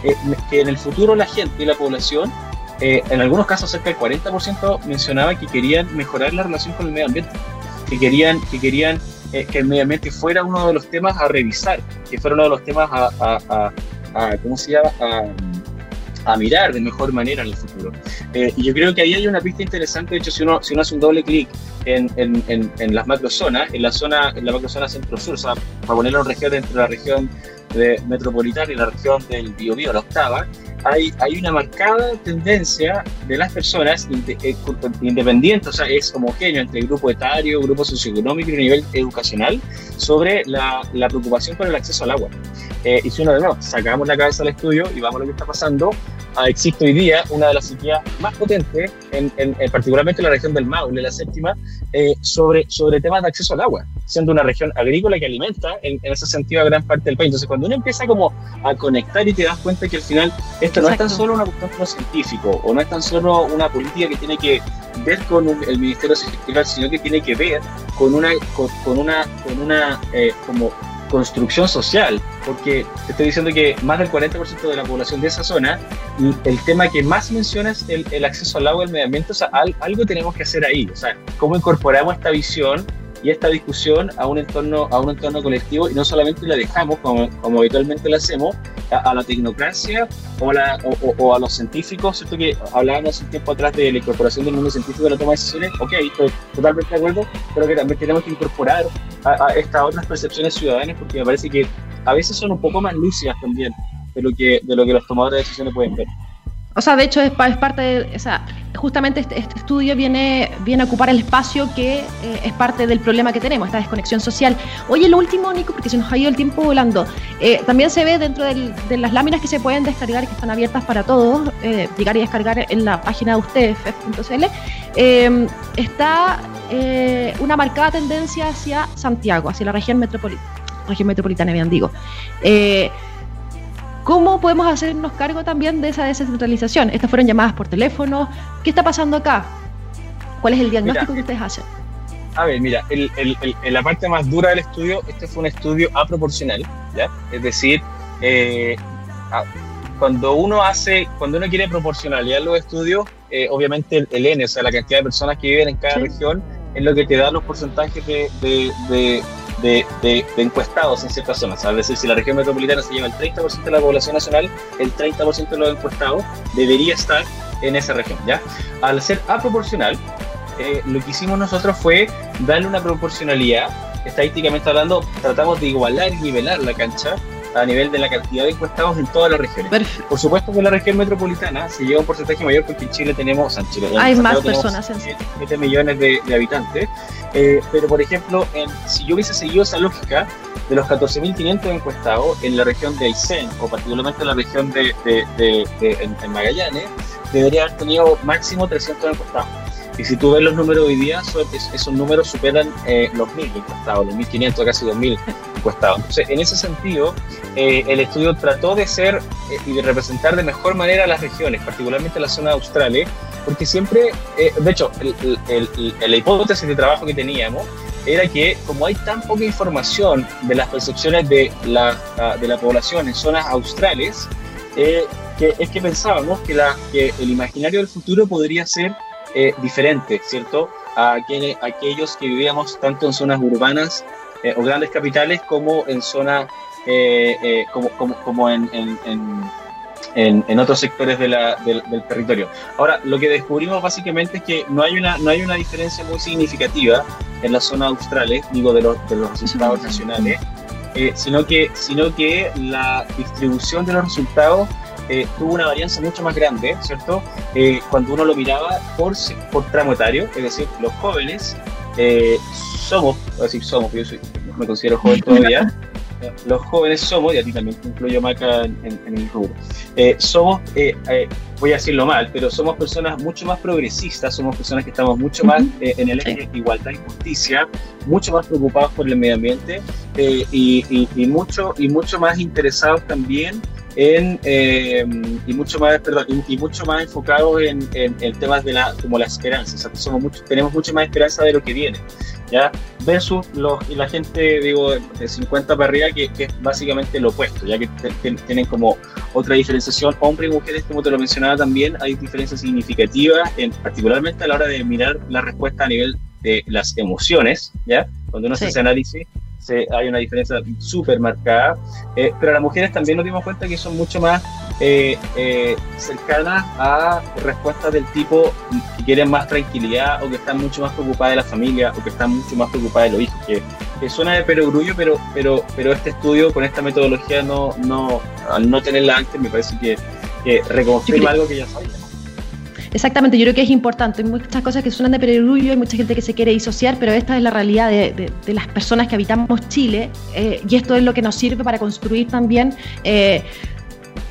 eh, que en el futuro la gente y la población, eh, en algunos casos cerca del 40% mencionaba que querían mejorar la relación con el medio ambiente, que querían, que, querían eh, que el medio ambiente fuera uno de los temas a revisar, que fuera uno de los temas a, a, a, a ¿cómo se llama? A, mirar de mejor manera en el futuro. Eh, y yo creo que ahí hay una pista interesante, de hecho, si uno, si uno hace un doble clic en, en, en, en, las macrozonas, en la zona, en la macrozona centro-sur, o sea, para ponerlo en región entre la región de metropolitana y la región del Biobío, la octava, hay, hay una marcada tendencia de las personas eh, independientes, o sea, es homogéneo entre grupo etario, grupo socioeconómico y nivel educacional sobre la, la preocupación por el acceso al agua. Eh, y si uno de nuevo sacamos la cabeza al estudio y vamos a lo que está pasando, ah, existe hoy día una de las sequías más potentes, en, en, particularmente en la región del Maule, la séptima, eh, sobre, sobre temas de acceso al agua, siendo una región agrícola que alimenta en, ese sentido a gran parte del país. Entonces, cuando uno empieza como a conectar y te das cuenta que al final esto no es tan solo una cuestión científico o no es tan solo una política que tiene que ver con el Ministerio Sectorial, sino que tiene que ver con una, con, una, con una eh, como construcción social, porque te estoy diciendo que más del 40% de la población de esa zona, el tema que más menciona es el, acceso al agua y al medio ambiente, o sea, algo tenemos que hacer ahí, o sea, cómo incorporamos esta visión y esta discusión a un entorno, a un entorno colectivo y no solamente la dejamos, como, como habitualmente lo hacemos, a, la tecnocracia o, la, o, a los científicos, ¿cierto? Que hablábamos un tiempo atrás de la incorporación del mundo científico en la toma de decisiones, ok, estoy totalmente de acuerdo, pero que también tenemos que incorporar a, estas otras percepciones ciudadanas porque me parece que a veces son un poco más lúcidas también de lo que, de lo que los tomadores de decisiones pueden ver. O sea, de hecho es, parte de, o sea, justamente este, este, estudio viene, viene a ocupar el espacio que eh, es parte del problema que tenemos, esta desconexión social. Oye, lo último, Nico, porque se nos ha ido el tiempo volando, eh, también se ve dentro de las láminas que se pueden descargar, que están abiertas para todos, eh, llegar y descargar en la página de ustedes, fef.cl, está una marcada tendencia hacia Santiago, hacia la región metropolitana, región metropolitana, bien digo. ¿Cómo podemos hacernos cargo también de esa descentralización? Estas fueron llamadas por teléfono. ¿Qué está pasando acá? ¿Cuál es el diagnóstico que ustedes hacen? A ver, mira, el, la parte más dura del estudio, este fue un estudio aproporcional, ¿ya? Es decir, eh, cuando uno hace, cuando uno quiere proporcionalidad en los estudios, eh, obviamente el, N, o sea, la cantidad de personas que viven en cada región, es lo que te da los porcentajes de, de, encuestados en ciertas zonas. Es decir, si la región metropolitana se lleva el 30% de la población nacional, el 30% de los encuestados debería estar en esa región. ¿ya? Al ser aproporcional, eh, lo que hicimos nosotros fue darle una proporcionalidad, estadísticamente hablando, tratamos de igualar y nivelar la cancha a nivel de la cantidad de encuestados en todas las regiones. Por supuesto que en la región metropolitana se lleva un porcentaje mayor porque en Chile tenemos, en Chile, hay más personas, en 7 millones de, habitantes, eh, pero por ejemplo, si yo hubiese seguido esa lógica, de los 14.500 encuestados en la región de Aysén, o particularmente en la región de, en Magallanes, debería haber tenido máximo 300 encuestados. Y si tú ves los números hoy día, esos números superan eh, los 1.000 encuestados, los 1.500, casi 2.000 encuestados. Entonces, en ese sentido, eh, el estudio trató de ser eh, y de representar de mejor manera las regiones, particularmente la zona austral, porque siempre, de hecho, la hipótesis de trabajo que teníamos era que como hay tan poca información de las percepciones de la, ah, de la población en zonas australes, es que pensábamos que, la, que el imaginario del futuro podría ser eh, diferente, ¿cierto? A, aquellos que vivíamos tanto en zonas urbanas eh, o grandes capitales como en zonas, eh, como, como, como en, en, en, otros sectores de la, del, territorio. Ahora, lo que descubrimos básicamente es que no hay una, no hay una diferencia muy significativa en las zonas australes, digo, de los, de los resultados nacionales, sino, que, sino que la distribución de los resultados eh, tuvo una varianza mucho más grande, ¿cierto? Eh, cuando uno lo miraba por, por tramo etario, es decir, los jóvenes eh, somos, voy a decir somos, yo me considero joven todavía, los jóvenes somos, y a ti también te incluyo Maca en, en, el rubro, somos, voy a decirlo mal, pero somos personas mucho más progresistas, somos personas que estamos mucho más en el eje de igualdad y justicia, mucho más preocupados por el medio ambiente y, y, mucho, y mucho más interesados también en, eh, y mucho más perdón, y, mucho más enfocados en, en, temas de la como la esperanza o sea, somos mucho, tenemos mucha más esperanza de lo que viene ya versus los y la gente digo de 50 para arriba que, que es básicamente lo opuesto ya que tienen como otra diferenciación hombres y mujeres como te lo mencionaba también hay diferencias significativas en, particularmente a la hora de mirar la respuesta a nivel de las emociones ya cuando uno hace análisis hay una diferencia súper marcada, eh, pero las mujeres también nos dimos cuenta que son mucho más eh, eh, cercanas a respuestas del tipo que quieren más tranquilidad o que están mucho más preocupadas de la familia o que están mucho más preocupadas de los hijos, que, suena de perogrullo, pero, pero, pero este estudio con esta metodología no, no, al no tenerla antes me parece que que reconfirma algo que ya sabíamos. Exactamente, yo creo que es importante. Hay muchas cosas que suenan de perogrullo, hay mucha gente que se quiere disociar, pero esta es la realidad de, las personas que habitamos Chile eh, y esto es lo que nos sirve para construir también eh,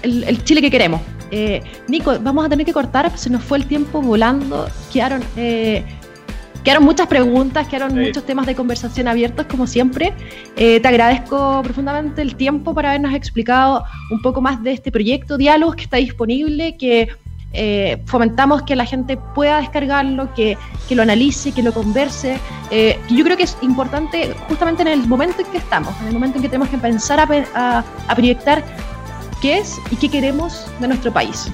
el, Chile que queremos. Eh, Nico, vamos a tener que cortar, se nos fue el tiempo volando, quedaron, quedaron muchas preguntas, quedaron muchos temas de conversación abiertos como siempre. te agradezco profundamente el tiempo para habernos explicado un poco más de este proyecto, Diálogos que está disponible, que eh, fomentamos que la gente pueda descargarlo, que, lo analice, que lo converse. Eh, yo creo que es importante justamente en el momento en que estamos, en el momento en que tenemos que pensar a, proyectar qué es y qué queremos de nuestro país.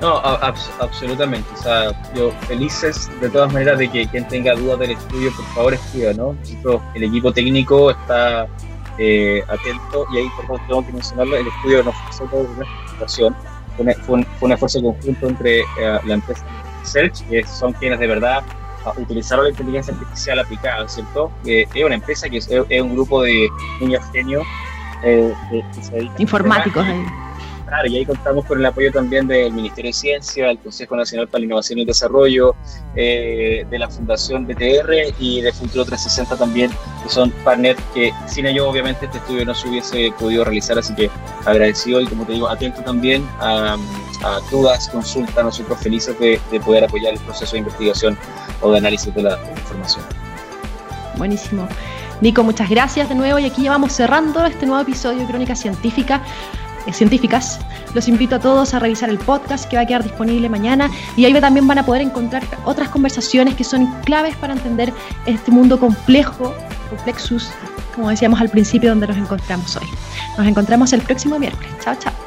No, absolutamente. O sea, yo felices de todas maneras de que quien tenga dudas del estudio, por favor escriba, ¿no? el equipo técnico está eh, atento y ahí, por favor, tengo que mencionarlo, el estudio nos ofrece una presentación fue un, esfuerzo conjunto entre eh, la empresa Search, que son quienes de verdad ah, utilizaron la inteligencia artificial aplicada, ¿cierto? es una empresa que es, un grupo de niños genios eh, informáticos. Claro, y ahí contamos con el apoyo también del Ministerio de Ciencia, del Consejo Nacional para la Innovación y el Desarrollo, eh, de la Fundación BTR y de Futuro 360 también, que son partners que sin ellos obviamente este estudio no se hubiese podido realizar, así que agradecido y como te digo, atento también a, dudas, consultas, nosotros felices de, de, poder apoyar el proceso de investigación o de análisis de la información. Buenísimo. Nico, muchas gracias de nuevo y aquí ya vamos cerrando este nuevo episodio de Crónica Científica. Científicas. Los invito a todos a revisar el podcast que va a quedar disponible mañana y ahí también van a poder encontrar otras conversaciones que son claves para entender este mundo complejo, complexus, como decíamos al principio, donde nos encontramos hoy. Nos encontramos el próximo miércoles. Chao, chao.